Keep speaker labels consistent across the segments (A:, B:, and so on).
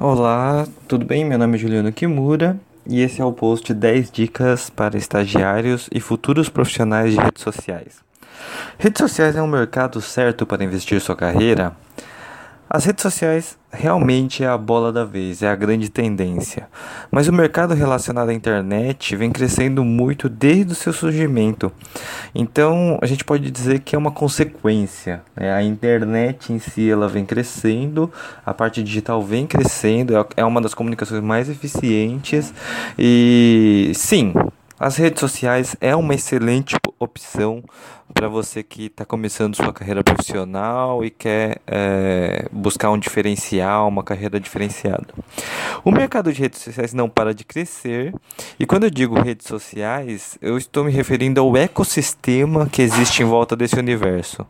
A: Olá, tudo bem? Meu nome é Juliano Kimura e esse é o post 10 dicas para estagiários e futuros profissionais de redes sociais. Redes sociais é um mercado certo para investir sua carreira? As redes sociais realmente é a bola da vez, é a grande tendência. Mas o mercado relacionado à internet vem crescendo muito desde o seu surgimento. Então, a gente pode dizer que é uma consequência. Né? A internet em si ela vem crescendo, a parte digital vem crescendo, é, é uma das comunicações mais eficientes. E sim, as redes sociais é uma excelente opção para você que está começando sua carreira profissional e quer é, buscar um diferencial, uma carreira diferenciada. O mercado de redes sociais não para de crescer e quando eu digo redes sociais, eu estou me referindo ao ecossistema que existe em volta desse universo.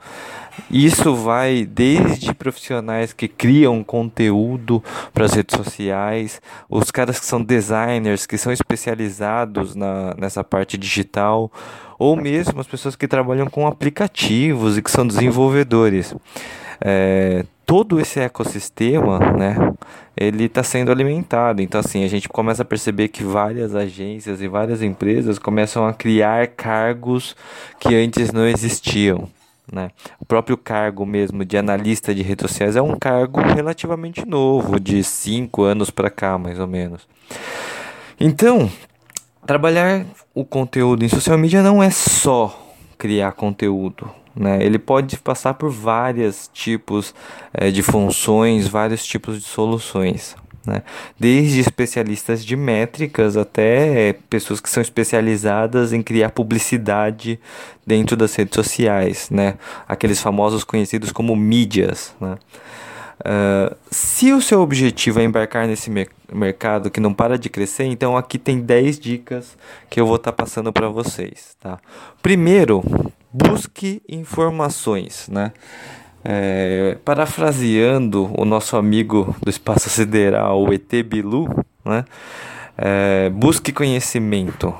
A: Isso vai desde profissionais que criam conteúdo para as redes sociais, os caras que são designers, que são especializados na, nessa parte digital, ou mesmo as pessoas que trabalham com aplicativos e que são desenvolvedores. É, todo esse ecossistema, né, ele está sendo alimentado. Então, assim, a gente começa a perceber que várias agências e várias empresas começam a criar cargos que antes não existiam. Né? O próprio cargo mesmo de analista de redes sociais é um cargo relativamente novo, de 5 anos para cá, mais ou menos. Então, trabalhar o conteúdo em social media não é só criar conteúdo. Né? Ele pode passar por vários tipos é, de funções, vários tipos de soluções né? Desde especialistas de métricas até pessoas que são especializadas em criar publicidade dentro das redes sociais, né? Aqueles famosos conhecidos como mídias, né? Uh, se o seu objetivo é embarcar nesse mer mercado que não para de crescer, então aqui tem 10 dicas que eu vou estar tá passando para vocês, tá? Primeiro, busque informações, né? É, parafraseando o nosso amigo do espaço sideral, o ET Bilu, né? É, busque conhecimento,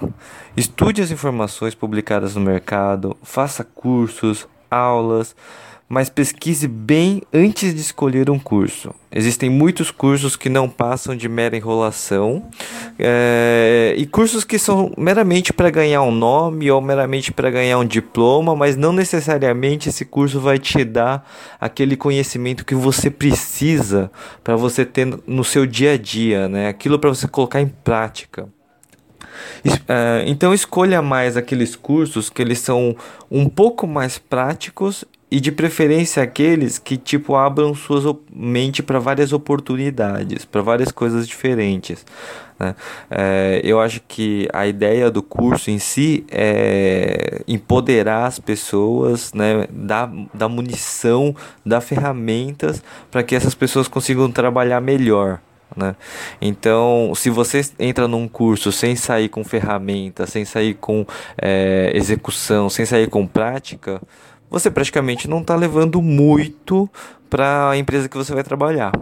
A: estude as informações publicadas no mercado, faça cursos, aulas, mas pesquise bem antes de escolher um curso. Existem muitos cursos que não passam de mera enrolação é, e cursos que são meramente para ganhar um nome ou meramente para ganhar um diploma, mas não necessariamente esse curso vai te dar aquele conhecimento que você precisa para você ter no seu dia a dia, né? Aquilo para você colocar em prática. É, então escolha mais aqueles cursos que eles são um pouco mais práticos e de preferência aqueles que tipo abram sua mente para várias oportunidades, para várias coisas diferentes. Né? É, eu acho que a ideia do curso em si é empoderar as pessoas, né? dar, dar munição, dar ferramentas para que essas pessoas consigam trabalhar melhor. Né? Então, se você entra num curso sem sair com ferramenta, sem sair com é, execução, sem sair com prática, você praticamente não está levando muito para a empresa que você vai trabalhar.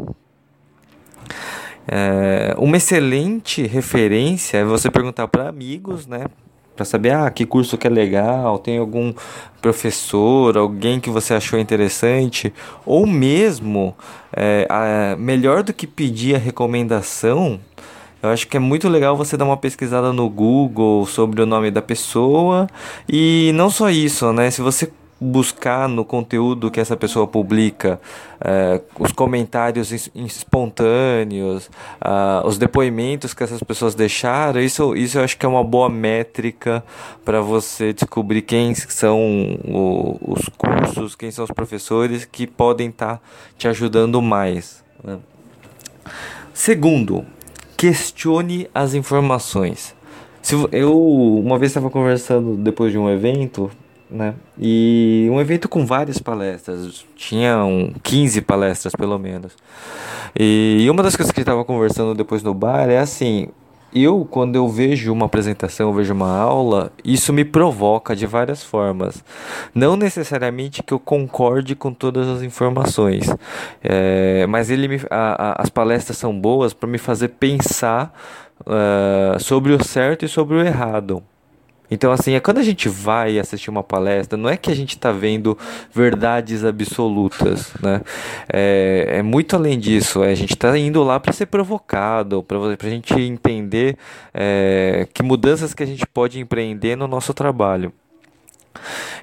A: É, uma excelente referência é você perguntar para amigos, né? Para saber, ah, que curso que é legal, tem algum professor, alguém que você achou interessante, ou mesmo, é, a, melhor do que pedir a recomendação, eu acho que é muito legal você dar uma pesquisada no Google sobre o nome da pessoa e não só isso, né? Se você buscar no conteúdo que essa pessoa publica é, os comentários espontâneos, uh, os depoimentos que essas pessoas deixaram, isso, isso eu acho que é uma boa métrica para você descobrir quem são o, os cursos, quem são os professores que podem estar tá te ajudando mais. Né? Segundo, questione as informações. Se eu uma vez estava conversando depois de um evento né? E um evento com várias palestras, tinham 15 palestras pelo menos. E uma das coisas que estava conversando depois no bar é assim, eu quando eu vejo uma apresentação, eu vejo uma aula, isso me provoca de várias formas. Não necessariamente que eu concorde com todas as informações, é, mas ele me, a, a, as palestras são boas para me fazer pensar uh, sobre o certo e sobre o errado. Então, assim, é quando a gente vai assistir uma palestra, não é que a gente está vendo verdades absolutas, né? É, é, muito além disso. É, a gente está indo lá para ser provocado, para a gente entender é, que mudanças que a gente pode empreender no nosso trabalho.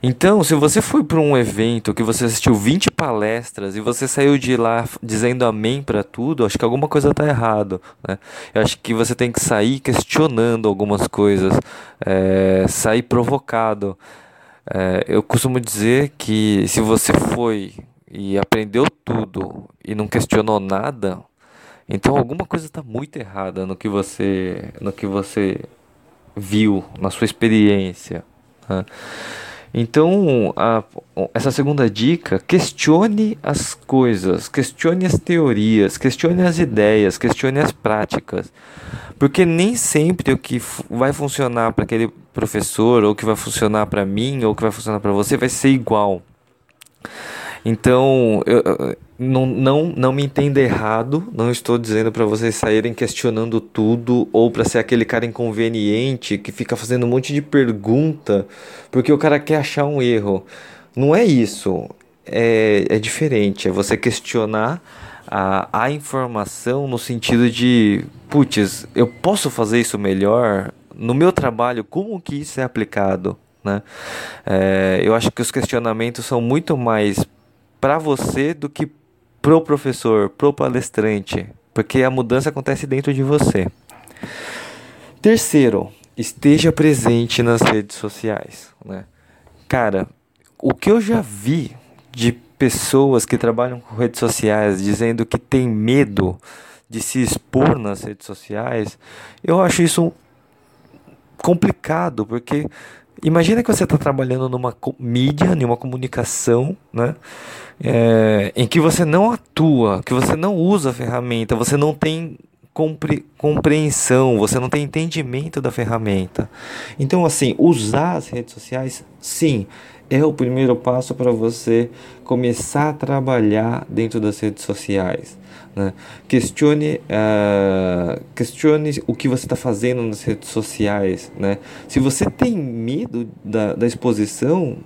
A: Então, se você foi para um evento que você assistiu 20 palestras e você saiu de lá dizendo amém para tudo, acho que alguma coisa está errado. Né? Eu acho que você tem que sair questionando algumas coisas, é, sair provocado. É, eu costumo dizer que se você foi e aprendeu tudo e não questionou nada, então alguma coisa está muito errada no que você, no que você viu, na sua experiência. Né? Então, a, essa segunda dica, questione as coisas, questione as teorias, questione as ideias, questione as práticas. Porque nem sempre o que vai funcionar para aquele professor, ou que vai funcionar para mim, ou que vai funcionar para você, vai ser igual. Então, eu, não, não, não me entenda errado, não estou dizendo para vocês saírem questionando tudo ou para ser aquele cara inconveniente que fica fazendo um monte de pergunta porque o cara quer achar um erro. Não é isso. É, é diferente. É você questionar a, a informação no sentido de, putz, eu posso fazer isso melhor? No meu trabalho, como que isso é aplicado? Né? É, eu acho que os questionamentos são muito mais para você do que pro professor, pro palestrante, porque a mudança acontece dentro de você. Terceiro, esteja presente nas redes sociais, né? Cara, o que eu já vi de pessoas que trabalham com redes sociais dizendo que tem medo de se expor nas redes sociais, eu acho isso complicado, porque imagina que você está trabalhando numa mídia, numa comunicação, né? é, em que você não atua, que você não usa a ferramenta, você não tem compre, compreensão, você não tem entendimento da ferramenta. Então, assim, usar as redes sociais, sim, é o primeiro passo para você começar a trabalhar dentro das redes sociais. Né? Questione, uh, questione o que você está fazendo nas redes sociais. Né? Se você tem medo da, da exposição,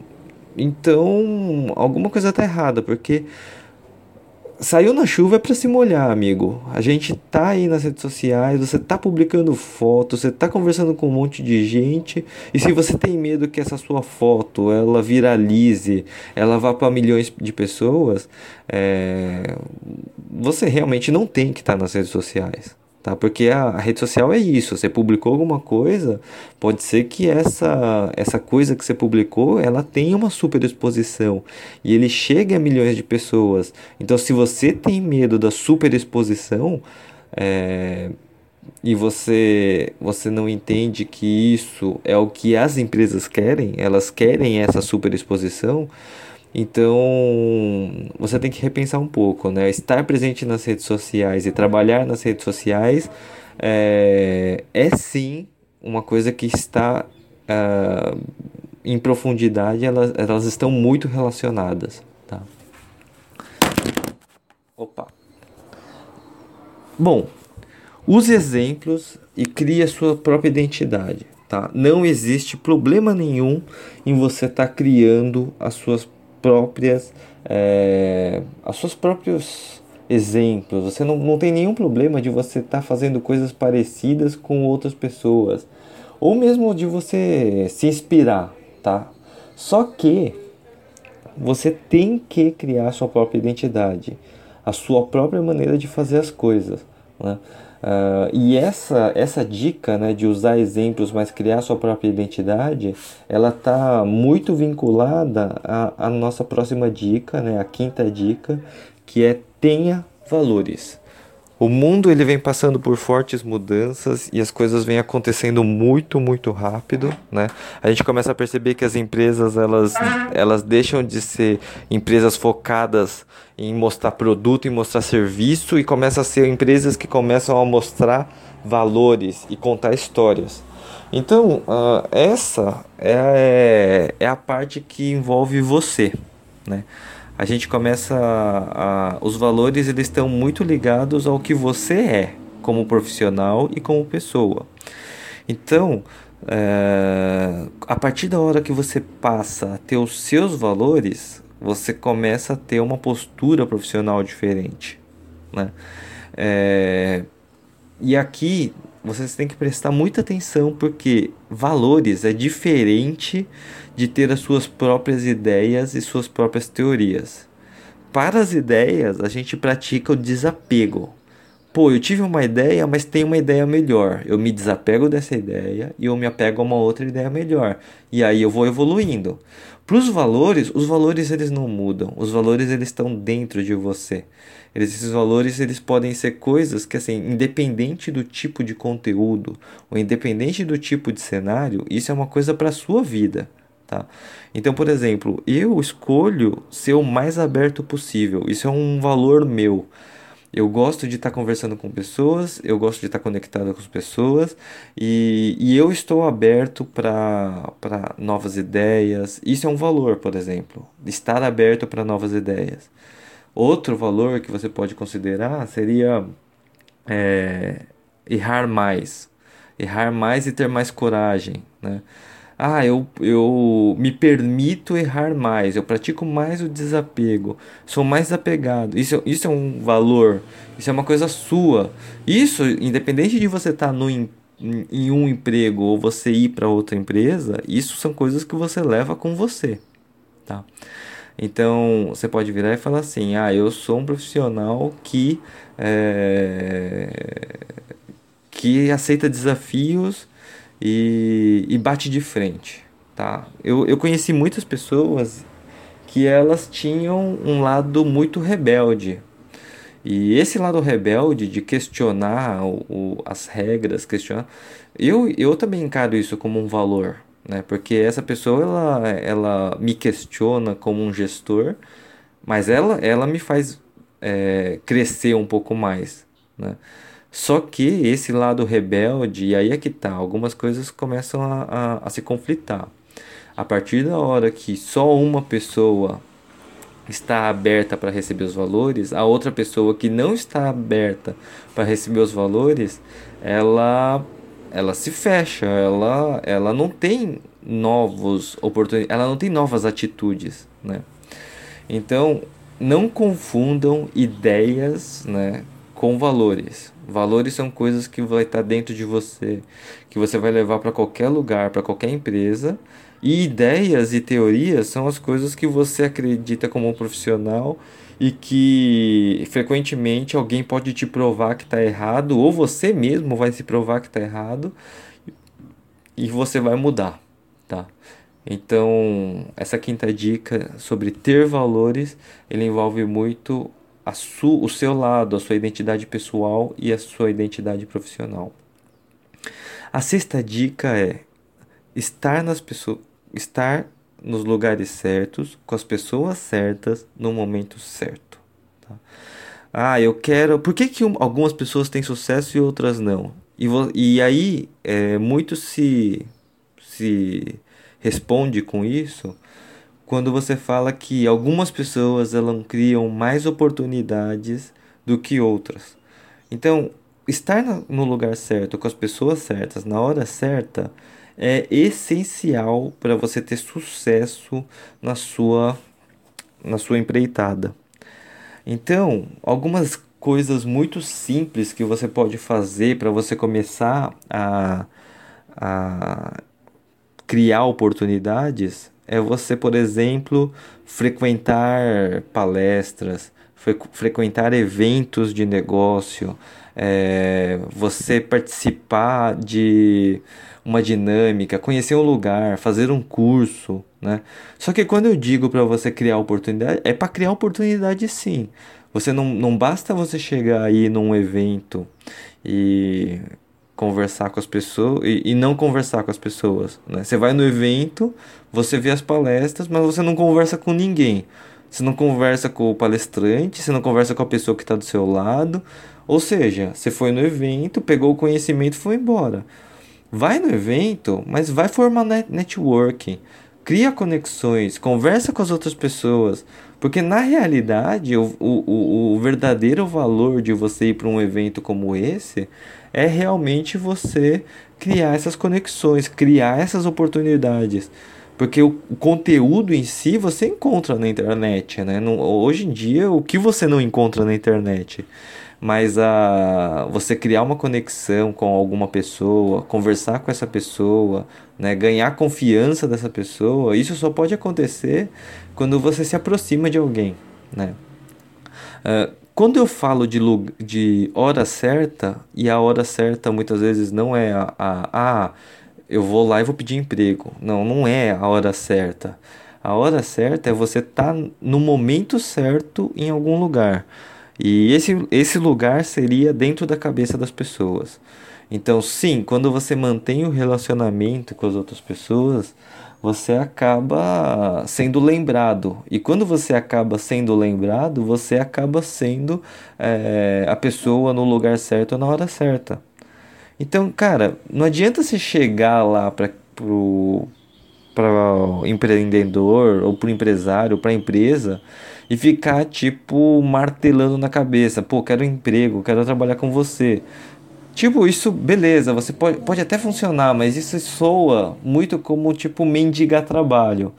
A: então, alguma coisa tá errada, porque saiu na chuva é para se molhar, amigo. A gente tá aí nas redes sociais, você tá publicando fotos, você tá conversando com um monte de gente, e se você tem medo que essa sua foto ela viralize, ela vá para milhões de pessoas, é... você realmente não tem que estar tá nas redes sociais tá? Porque a, a, rede social é isso, você publicou alguma coisa, pode ser que essa, essa coisa que você publicou, ela tenha uma super exposição e ele chegue a milhões de pessoas. Então, se você tem medo da super exposição, é, e você você não entende que isso é o que as empresas querem, elas querem essa super exposição, então, você tem que repensar um pouco, né? Estar presente nas redes sociais e trabalhar nas redes sociais é, é sim uma coisa que está uh, em profundidade, elas, elas estão muito relacionadas, tá? Opa. Bom, use exemplos e crie a sua própria identidade, tá? Não existe problema nenhum em você estar tá criando as suas próprias, é, os seus próprios exemplos. Você não, não tem nenhum problema de você estar tá fazendo coisas parecidas com outras pessoas, ou mesmo de você se inspirar, tá? Só que você tem que criar a sua própria identidade, a sua própria maneira de fazer as coisas. Né? Uh, e essa, essa dica né, de usar exemplos, mas criar sua própria identidade, ela está muito vinculada à, à nossa próxima dica, né, a quinta dica, que é tenha valores. O mundo ele vem passando por fortes mudanças e as coisas vêm acontecendo muito, muito rápido, né? A gente começa a perceber que as empresas elas, elas deixam de ser empresas focadas em mostrar produto, em mostrar serviço e começam a ser empresas que começam a mostrar valores e contar histórias. Então, uh, essa é, é a parte que envolve você, né? A gente começa a, a, os valores eles estão muito ligados ao que você é como profissional e como pessoa. Então, é, a partir da hora que você passa a ter os seus valores, você começa a ter uma postura profissional diferente, né? É, e aqui vocês têm que prestar muita atenção porque valores é diferente de ter as suas próprias ideias e suas próprias teorias. Para as ideias, a gente pratica o desapego. Pô, eu tive uma ideia, mas tem uma ideia melhor. Eu me desapego dessa ideia e eu me apego a uma outra ideia melhor. E aí eu vou evoluindo. Para os valores, os valores eles não mudam. Os valores eles estão dentro de você. Esses valores eles podem ser coisas que assim, independente do tipo de conteúdo ou independente do tipo de cenário, isso é uma coisa para a sua vida, tá? Então, por exemplo, eu escolho ser o mais aberto possível. Isso é um valor meu. Eu gosto de estar tá conversando com pessoas, eu gosto de estar tá conectado com as pessoas e, e eu estou aberto para novas ideias. Isso é um valor, por exemplo, estar aberto para novas ideias. Outro valor que você pode considerar seria é, errar mais. Errar mais e ter mais coragem. Né? Ah, eu, eu me permito errar mais, eu pratico mais o desapego, sou mais apegado. Isso, isso é um valor, isso é uma coisa sua. Isso, independente de você estar tá no, em, em um emprego ou você ir para outra empresa, isso são coisas que você leva com você. Tá? Então você pode virar e falar assim: ah, eu sou um profissional que, é, que aceita desafios e, e bate de frente. Tá? Eu, eu conheci muitas pessoas que elas tinham um lado muito rebelde. E esse lado rebelde de questionar o, o, as regras, questionar, eu, eu também encaro isso como um valor né? Porque essa pessoa ela, ela me questiona como um gestor, mas ela, ela me faz é, crescer um pouco mais, né? Só que esse lado rebelde, e aí é que tá, algumas coisas começam a, a, a se conflitar. A partir da hora que só uma pessoa está aberta para receber os valores, a outra pessoa que não está aberta para receber os valores, ela ela se fecha, ela, ela não tem novos oportunidades, ela não tem novas atitudes, né? Então, não confundam ideias, né, com valores. Valores são coisas que vai estar dentro de você, que você vai levar para qualquer lugar, para qualquer empresa. E ideias e teorias são as coisas que você acredita como um profissional e que frequentemente alguém pode te provar que está errado, ou você mesmo vai se provar que está errado e você vai mudar, tá? Então, essa quinta dica sobre ter valores, ele envolve muito a su, o seu lado, a sua identidade pessoal e a sua identidade profissional. A sexta dica é estar nas pessoas, estar nos lugares certos, com as pessoas certas, no momento certo. Tá? Ah, eu quero. Por que, que algumas pessoas têm sucesso e outras não? E, e aí, é, muito se, se responde com isso quando você fala que algumas pessoas elas criam mais oportunidades do que outras. Então, estar no lugar certo, com as pessoas certas, na hora certa, é essencial para você ter sucesso na sua na sua empreitada. Então, algumas coisas muito simples que você pode fazer para você começar a, a criar oportunidades é você, por exemplo, frequentar palestras, fre frequentar eventos de negócio, é, você participar de uma dinâmica, conhecer um lugar, fazer um curso, né? Só que quando eu digo para você criar oportunidade, é para criar oportunidade sim. Você não, não basta você chegar aí num evento e conversar com as pessoas e, e não conversar com as pessoas, né? Você vai no evento, você vê as palestras, mas você não conversa com ninguém. Você não conversa com o palestrante, você não conversa com a pessoa que está do seu lado. Ou seja, você foi no evento, pegou o conhecimento e foi embora. Vai no evento, mas vai formar net networking. Cria conexões, conversa com as outras pessoas. Porque na realidade, o, o, o verdadeiro valor de você ir para um evento como esse é realmente você criar essas conexões, criar essas oportunidades. Porque o, o conteúdo em si você encontra na internet, né? Hoje em dia, o que você não encontra na internet? Mas a, você criar uma conexão com alguma pessoa, conversar com essa pessoa, né? ganhar confiança dessa pessoa, isso só pode acontecer quando você se aproxima de alguém, né? Uh, quando eu falo de, de hora certa, e a hora certa muitas vezes não é a, a, a eu vou lá e vou pedir emprego. Não, não é a hora certa. A hora certa é você estar tá no momento certo em algum lugar. E esse, esse lugar seria dentro da cabeça das pessoas. Então, sim, quando você mantém o relacionamento com as outras pessoas, você acaba sendo lembrado. E quando você acaba sendo lembrado, você acaba sendo é, a pessoa no lugar certo na hora certa. Então, cara, não adianta você chegar lá para pro para empreendedor ou para empresário, para empresa e ficar tipo martelando na cabeça, pô, quero um emprego, quero trabalhar com você. Tipo, isso, beleza, você pode, pode até funcionar, mas isso soa muito como tipo mendigar trabalho.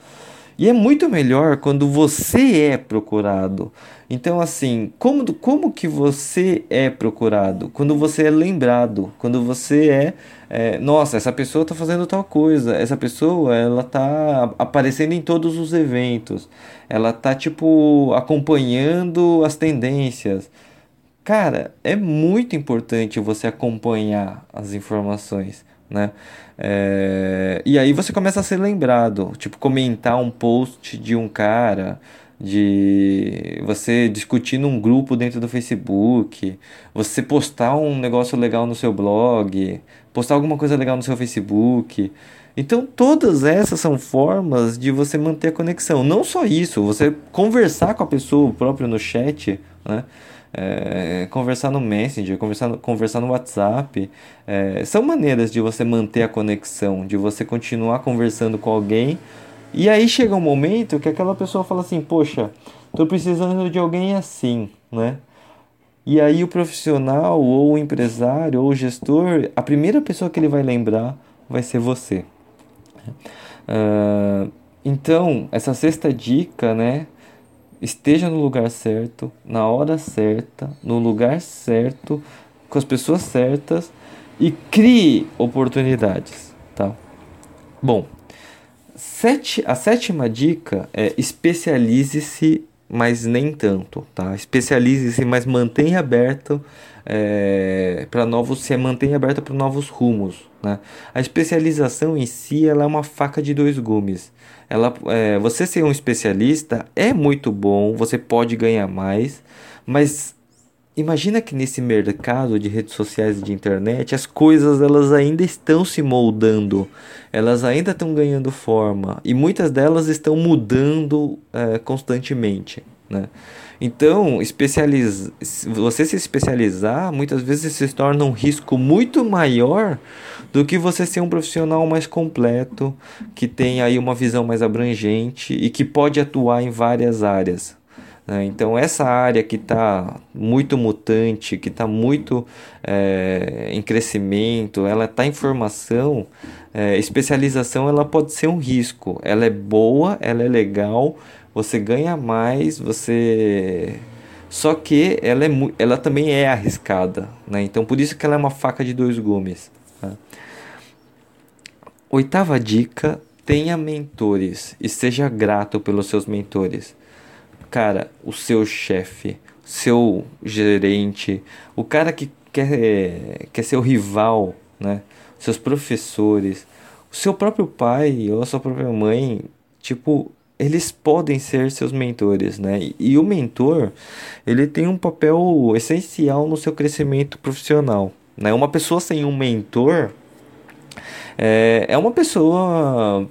A: E é muito melhor quando você é procurado. Então, assim, como, como que você é procurado? Quando você é lembrado, quando você é, é nossa, essa pessoa está fazendo tal coisa, essa pessoa, ela está aparecendo em todos os eventos, ela está, tipo, acompanhando as tendências. Cara, é muito importante você acompanhar as informações né? É, e aí você começa a ser lembrado, tipo comentar um post de um cara, de você discutir num grupo dentro do Facebook, você postar um negócio legal no seu blog, postar alguma coisa legal no seu Facebook. Então, todas essas são formas de você manter a conexão. Não só isso, você conversar com a pessoa próprio no chat, né? é, conversar no Messenger, conversar no, conversar no WhatsApp. É, são maneiras de você manter a conexão, de você continuar conversando com alguém. E aí chega um momento que aquela pessoa fala assim: Poxa, tô precisando de alguém assim, né? E aí o profissional, ou o empresário, ou o gestor, a primeira pessoa que ele vai lembrar vai ser você. Uh, então, essa sexta dica, né? esteja no lugar certo, na hora certa, no lugar certo, com as pessoas certas e crie oportunidades, tá? Bom, sete, a sétima dica é especialize-se, mas nem tanto, tá? Especialize-se, mas mantenha aberto é, para novos, se mantenha aberta para novos rumos, né? A especialização em si ela é uma faca de dois gumes ela, é, você ser um especialista é muito bom, você pode ganhar mais, mas imagina que nesse mercado de redes sociais e de internet as coisas elas ainda estão se moldando, elas ainda estão ganhando forma e muitas delas estão mudando é, constantemente, né? Então, especializ... você se especializar muitas vezes se torna um risco muito maior do que você ser um profissional mais completo, que tem aí uma visão mais abrangente e que pode atuar em várias áreas. Né? Então, essa área que está muito mutante, que está muito é, em crescimento, ela está em formação, é, especialização ela pode ser um risco. Ela é boa, ela é legal, você ganha mais, você só que ela, é, ela também é arriscada, né? Então por isso que ela é uma faca de dois gumes. Tá? Oitava dica: tenha mentores e seja grato pelos seus mentores. Cara, o seu chefe, seu gerente, o cara que quer, quer ser o rival, né? Seus professores, o seu próprio pai ou a sua própria mãe, tipo, eles podem ser seus mentores, né? E, e o mentor, ele tem um papel essencial no seu crescimento profissional, né? Uma pessoa sem um mentor é, é uma pessoa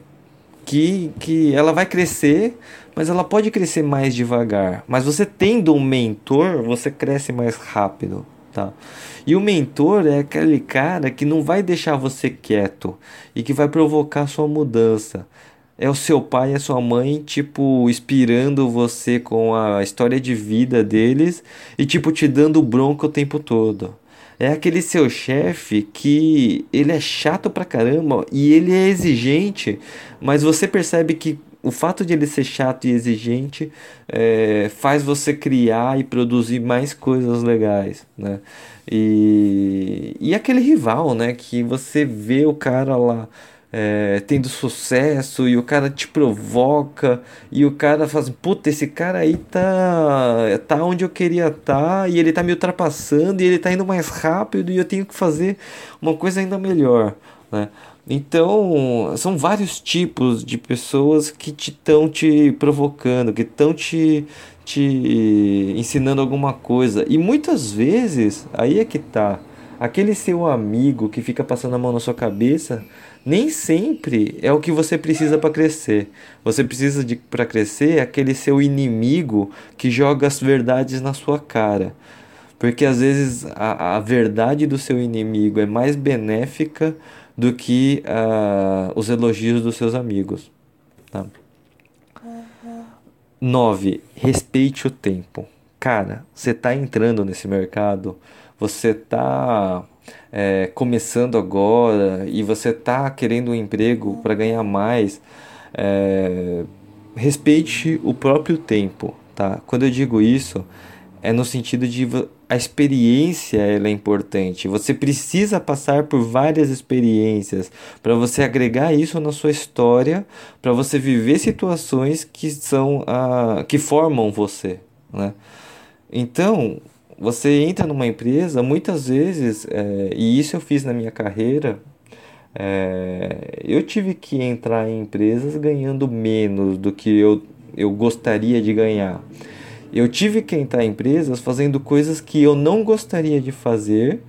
A: que, que ela vai crescer, mas ela pode crescer mais devagar. Mas você tendo um mentor, você cresce mais rápido, tá? E o mentor é aquele cara que não vai deixar você quieto e que vai provocar sua mudança. é o seu pai e a sua mãe, tipo, inspirando você com a história de vida deles e, tipo, te dando bronca o tempo todo. É aquele seu chefe que ele é chato pra caramba e ele é exigente, mas você percebe que o fato de ele ser chato e exigente é, faz você criar e produzir mais coisas legais, né? E, e aquele rival, né? Que você vê o cara lá é, tendo sucesso e o cara te provoca e o cara faz, puta, esse cara aí tá, tá onde eu queria estar tá, e ele tá me ultrapassando e ele tá indo mais rápido e eu tenho que fazer uma coisa ainda melhor, né? Então, são vários tipos de pessoas que estão te, te provocando, que estão te, te ensinando alguma coisa. E muitas vezes, aí é que tá, aquele seu amigo que fica passando a mão na sua cabeça, nem sempre é o que você precisa para crescer. Você precisa de para crescer aquele seu inimigo que joga as verdades na sua cara. Porque às vezes a, a verdade do seu inimigo é mais benéfica do que uh, os elogios dos seus amigos. Tá? 9. Respeite o tempo. Cara, você está entrando nesse mercado, você está é, começando agora e você está querendo um emprego para ganhar mais. É, respeite o próprio tempo. Tá? Quando eu digo isso, é no sentido de a experiência ela é importante. Você precisa passar por várias experiências para você agregar isso na sua história, para você viver situações que são a, que formam você, né? Então, você entra numa empresa, muitas vezes, é, e isso eu fiz na minha carreira, é, eu tive que entrar em empresas ganhando menos do que eu, eu gostaria de ganhar. Eu tive que entrar em empresas fazendo coisas que eu não gostaria de fazer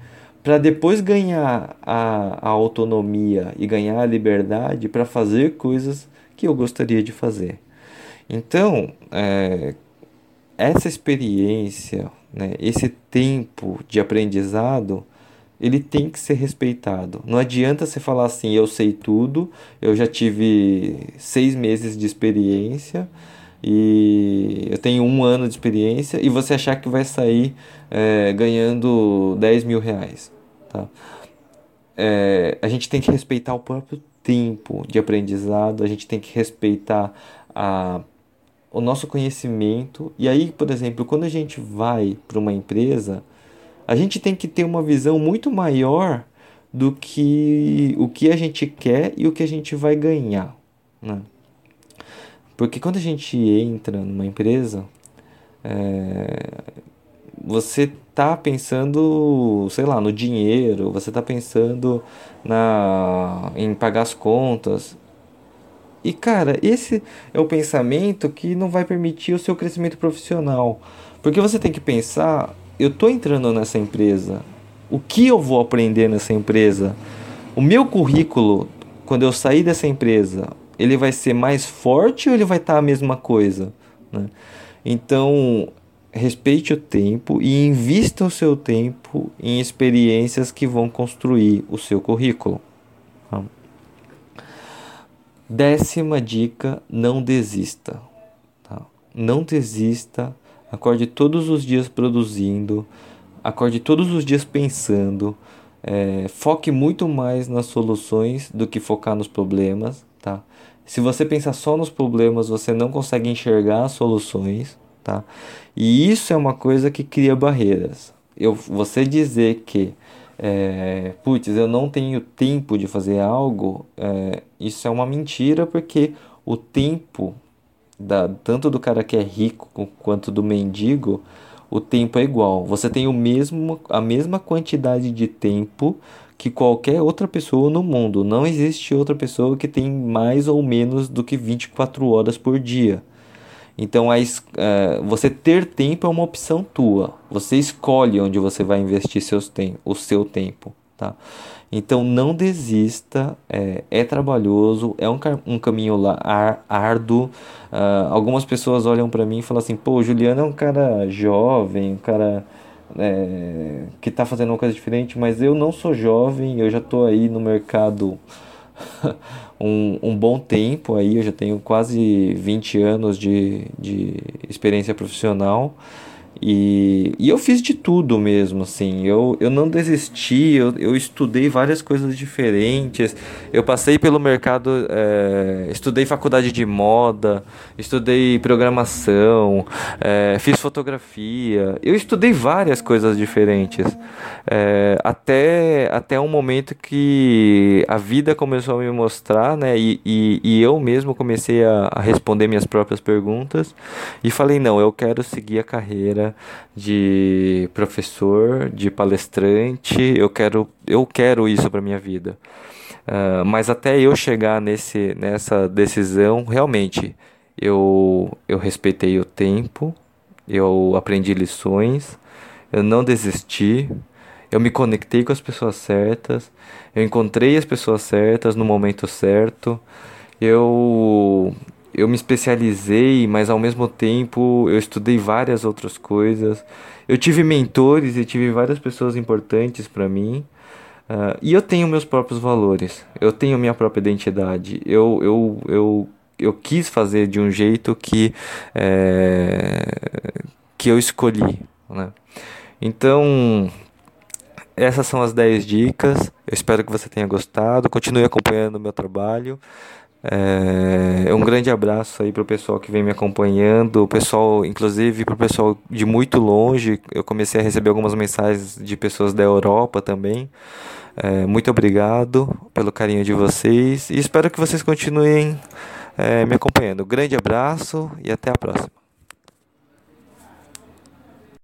A: para depois ganhar a, a autonomia e ganhar a liberdade para fazer coisas que eu gostaria de fazer. Então, é, essa experiência, né, esse tempo de aprendizado, ele tem que ser respeitado. Não adianta você falar assim, eu sei tudo, eu já tive seis meses de experiência e eu tenho um ano de experiência e você achar que vai sair é, ganhando 10 mil reais. Tá? É, a gente tem que respeitar o próprio tempo de aprendizado, a gente tem que respeitar a, o nosso conhecimento. E aí, por exemplo, quando a gente vai para uma empresa, a gente tem que ter uma visão muito maior do que o que a gente quer e o que a gente vai ganhar. Né? Porque quando a gente entra numa empresa, é, você tá pensando, sei lá, no dinheiro, você tá pensando na, em pagar as contas. E cara, esse é o pensamento que não vai permitir o seu crescimento profissional. Porque você tem que pensar, eu tô entrando nessa empresa, o que eu vou aprender nessa empresa? O meu currículo, quando eu sair dessa empresa, ele vai ser mais forte ou ele vai estar tá a mesma coisa? Né? Então, respeite o tempo e invista o seu tempo em experiências que vão construir o seu currículo. Tá? Décima dica: não desista. Tá? Não desista. Acorde todos os dias produzindo. Acorde todos os dias pensando. É, foque muito mais nas soluções do que focar nos problemas? Se você pensar só nos problemas, você não consegue enxergar as soluções, tá? E isso é uma coisa que cria barreiras. Eu, você dizer que, é, putz, eu não tenho tempo de fazer algo, é, isso é uma mentira, porque o tempo, da, tanto do cara que é rico quanto do mendigo, o tempo é igual. Você tem o mesmo, a mesma quantidade de tempo que qualquer outra pessoa no mundo. Não existe outra pessoa que tem mais ou menos do que 24 horas por dia. Então, a, uh, você ter tempo é uma opção tua. Você escolhe onde você vai investir seus tem o seu tempo. Tá? Então, não desista. É, é trabalhoso, é um, um caminho lá, ar, árduo. Uh, algumas pessoas olham para mim e falam assim: pô, o Juliano é um cara jovem, um cara é, que está fazendo uma coisa diferente, mas eu não sou jovem, eu já estou aí no mercado um, um bom tempo aí, eu já tenho quase 20 anos de, de experiência profissional. E, e eu fiz de tudo mesmo, assim. Eu, eu não desisti, eu, eu estudei várias coisas diferentes. Eu passei pelo mercado, é, estudei faculdade de moda, estudei programação, é, fiz fotografia. Eu estudei várias coisas diferentes. É, até, até um momento que a vida começou a me mostrar, né? E, e, e eu mesmo comecei a, a responder minhas próprias perguntas. E falei: não, eu quero seguir a carreira de professor, de palestrante, eu quero, eu quero isso para minha vida. Uh, mas até eu chegar nesse, nessa decisão, realmente, eu, eu respeitei o tempo, eu aprendi lições, eu não desisti, eu me conectei com as pessoas certas, eu encontrei as pessoas certas no momento certo, eu eu me especializei, mas ao mesmo tempo eu estudei várias outras coisas. Eu tive mentores e tive várias pessoas importantes para mim. Uh, e eu tenho meus próprios valores, eu tenho minha própria identidade. Eu, eu, eu, eu quis fazer de um jeito que, é, que eu escolhi. Né? Então, essas são as 10 dicas. Eu espero que você tenha gostado. Continue acompanhando o meu trabalho. É, um grande abraço aí para o pessoal que vem me acompanhando, o pessoal, inclusive para o pessoal de muito longe. Eu comecei a receber algumas mensagens de pessoas da Europa também. É, muito obrigado pelo carinho de vocês e espero que vocês continuem é, me acompanhando. Grande abraço e até a próxima.